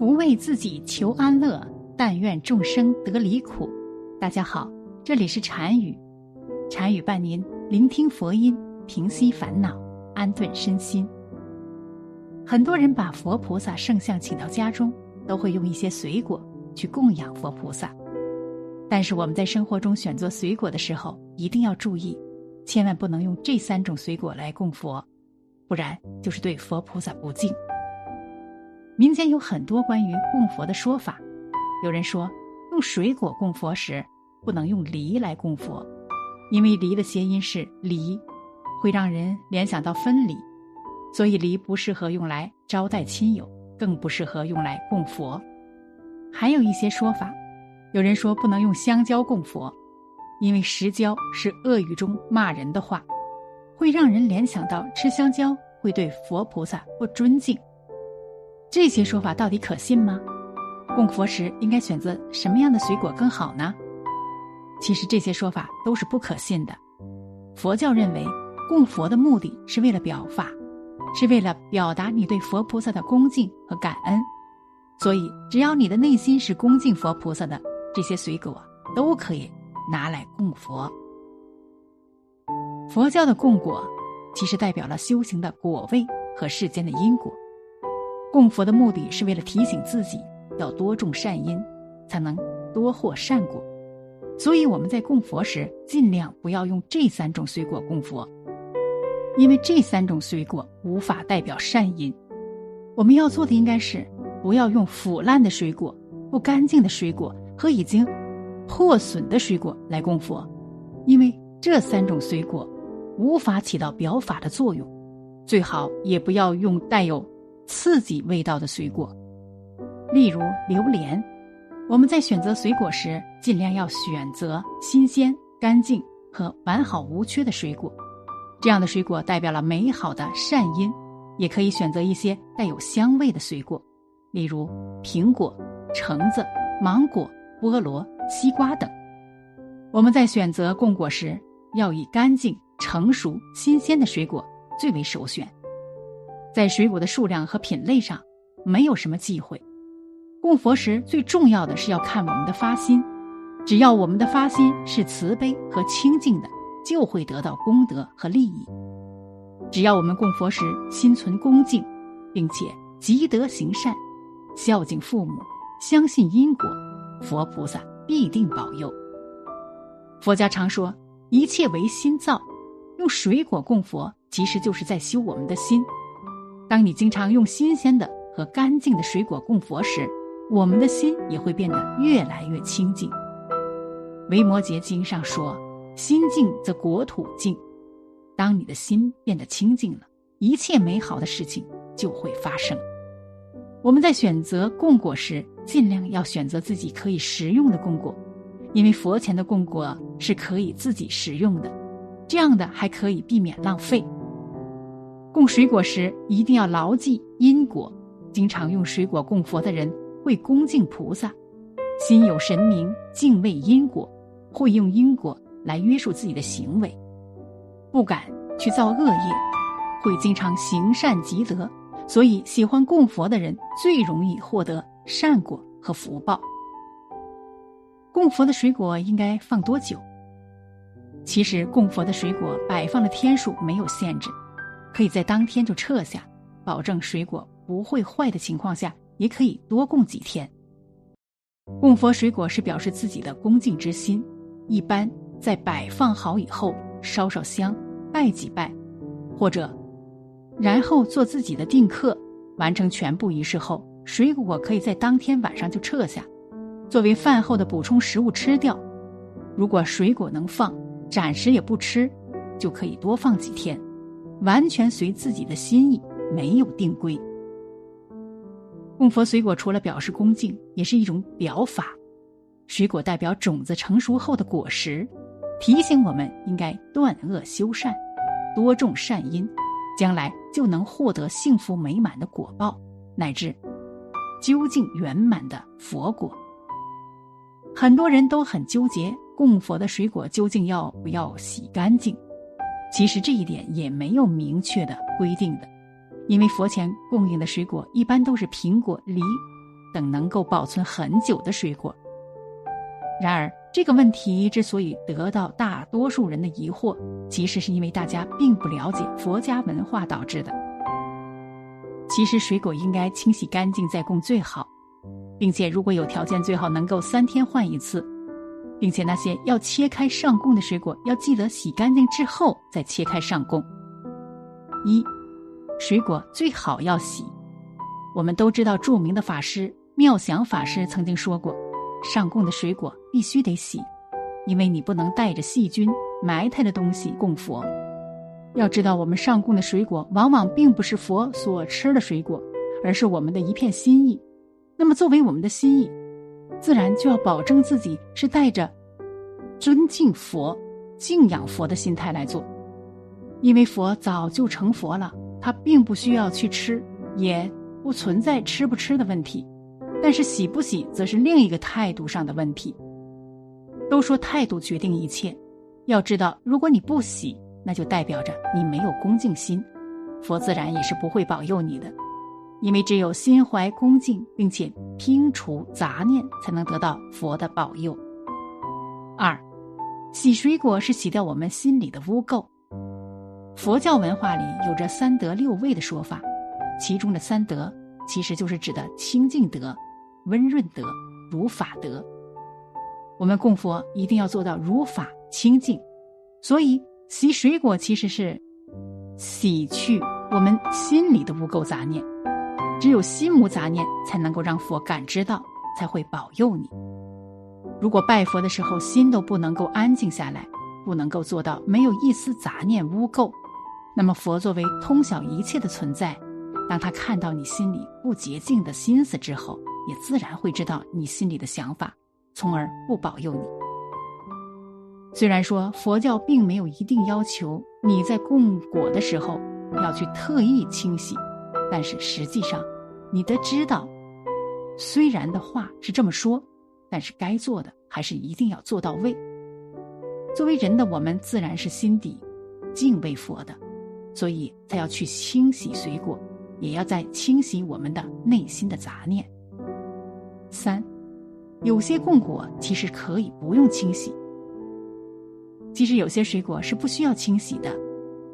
不为自己求安乐，但愿众生得离苦。大家好，这里是禅语，禅语伴您聆听佛音，平息烦恼，安顿身心。很多人把佛菩萨圣像请到家中，都会用一些水果去供养佛菩萨。但是我们在生活中选择水果的时候，一定要注意，千万不能用这三种水果来供佛，不然就是对佛菩萨不敬。民间有很多关于供佛的说法，有人说用水果供佛时不能用梨来供佛，因为梨的谐音是离，会让人联想到分离，所以梨不适合用来招待亲友，更不适合用来供佛。还有一些说法，有人说不能用香蕉供佛，因为食蕉是恶语中骂人的话，会让人联想到吃香蕉会对佛菩萨不尊敬。这些说法到底可信吗？供佛时应该选择什么样的水果更好呢？其实这些说法都是不可信的。佛教认为，供佛的目的是为了表法，是为了表达你对佛菩萨的恭敬和感恩。所以，只要你的内心是恭敬佛菩萨的，这些水果都可以拿来供佛。佛教的供果，其实代表了修行的果位和世间的因果。供佛的目的是为了提醒自己要多种善因，才能多获善果。所以我们在供佛时，尽量不要用这三种水果供佛，因为这三种水果无法代表善因。我们要做的应该是不要用腐烂的水果、不干净的水果和已经破损的水果来供佛，因为这三种水果无法起到表法的作用。最好也不要用带有。刺激味道的水果，例如榴莲。我们在选择水果时，尽量要选择新鲜、干净和完好无缺的水果。这样的水果代表了美好的善因。也可以选择一些带有香味的水果，例如苹果、橙子、芒果、菠萝、西瓜等。我们在选择供果时，要以干净、成熟、新鲜的水果最为首选。在水果的数量和品类上，没有什么忌讳。供佛时最重要的是要看我们的发心，只要我们的发心是慈悲和清净的，就会得到功德和利益。只要我们供佛时心存恭敬，并且积德行善，孝敬父母，相信因果，佛菩萨必定保佑。佛家常说一切唯心造，用水果供佛，其实就是在修我们的心。当你经常用新鲜的和干净的水果供佛时，我们的心也会变得越来越清净。《维摩诘经》上说：“心净则国土净。”当你的心变得清净了，一切美好的事情就会发生。我们在选择供果时，尽量要选择自己可以食用的供果，因为佛前的供果是可以自己食用的，这样的还可以避免浪费。供水果时一定要牢记因果，经常用水果供佛的人会恭敬菩萨，心有神明，敬畏因果，会用因果来约束自己的行为，不敢去造恶业，会经常行善积德，所以喜欢供佛的人最容易获得善果和福报。供佛的水果应该放多久？其实供佛的水果摆放的天数没有限制。可以在当天就撤下，保证水果不会坏的情况下，也可以多供几天。供佛水果是表示自己的恭敬之心，一般在摆放好以后烧烧香，拜几拜，或者然后做自己的定课，完成全部仪式后，水果可以在当天晚上就撤下，作为饭后的补充食物吃掉。如果水果能放，暂时也不吃，就可以多放几天。完全随自己的心意，没有定规。供佛水果除了表示恭敬，也是一种表法。水果代表种子成熟后的果实，提醒我们应该断恶修善，多种善因，将来就能获得幸福美满的果报，乃至究竟圆满的佛果。很多人都很纠结，供佛的水果究竟要不要洗干净？其实这一点也没有明确的规定的，因为佛前供应的水果一般都是苹果、梨，等能够保存很久的水果。然而，这个问题之所以得到大多数人的疑惑，其实是因为大家并不了解佛家文化导致的。其实，水果应该清洗干净再供最好，并且如果有条件，最好能够三天换一次，并且那些要切开上供的水果，要记得洗干净之后再切开上供。一，水果最好要洗。我们都知道，著名的法师妙想法师曾经说过。上供的水果必须得洗，因为你不能带着细菌埋汰的东西供佛。要知道，我们上供的水果往往并不是佛所吃的水果，而是我们的一片心意。那么，作为我们的心意，自然就要保证自己是带着尊敬佛、敬仰佛的心态来做。因为佛早就成佛了，他并不需要去吃，也不存在吃不吃的问题。但是洗不洗，则是另一个态度上的问题。都说态度决定一切，要知道，如果你不洗，那就代表着你没有恭敬心，佛自然也是不会保佑你的。因为只有心怀恭敬，并且摒除杂念，才能得到佛的保佑。二，洗水果是洗掉我们心里的污垢。佛教文化里有着三德六味的说法，其中的三德其实就是指的清净德。温润德、如法德，我们供佛一定要做到如法清净。所以洗水果其实是洗去我们心里的污垢杂念。只有心无杂念，才能够让佛感知到，才会保佑你。如果拜佛的时候心都不能够安静下来，不能够做到没有一丝杂念污垢，那么佛作为通晓一切的存在，当他看到你心里不洁净的心思之后，也自然会知道你心里的想法，从而不保佑你。虽然说佛教并没有一定要求你在供果的时候要去特意清洗，但是实际上，你得知道，虽然的话是这么说，但是该做的还是一定要做到位。作为人的我们，自然是心底敬畏佛的，所以才要去清洗水果，也要在清洗我们的内心的杂念。三，有些供果其实可以不用清洗。其实有些水果是不需要清洗的，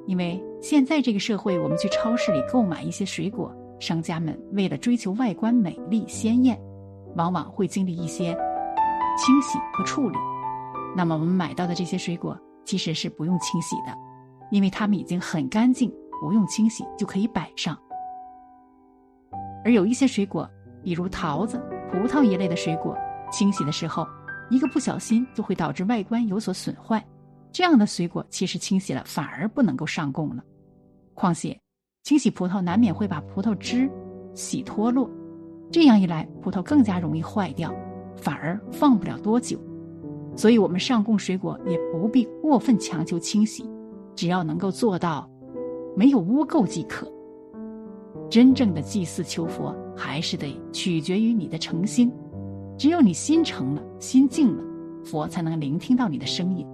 因为现在这个社会，我们去超市里购买一些水果，商家们为了追求外观美丽鲜艳，往往会经历一些清洗和处理。那么我们买到的这些水果其实是不用清洗的，因为它们已经很干净，不用清洗就可以摆上。而有一些水果，比如桃子。葡萄一类的水果，清洗的时候，一个不小心就会导致外观有所损坏。这样的水果其实清洗了反而不能够上供了。况且，清洗葡萄难免会把葡萄汁洗脱落，这样一来，葡萄更加容易坏掉，反而放不了多久。所以，我们上供水果也不必过分强求清洗，只要能够做到没有污垢即可。真正的祭祀求佛，还是得取决于你的诚心。只有你心诚了，心静了，佛才能聆听到你的声音，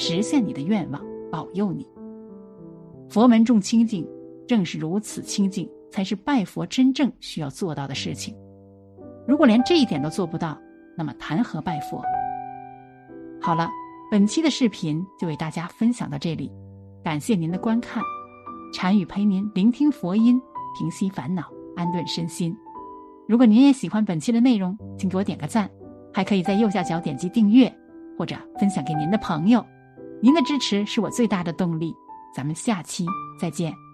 实现你的愿望，保佑你。佛门重清净，正是如此清净，才是拜佛真正需要做到的事情。如果连这一点都做不到，那么谈何拜佛？好了，本期的视频就为大家分享到这里，感谢您的观看。禅语陪您聆听佛音。平息烦恼，安顿身心。如果您也喜欢本期的内容，请给我点个赞，还可以在右下角点击订阅，或者分享给您的朋友。您的支持是我最大的动力。咱们下期再见。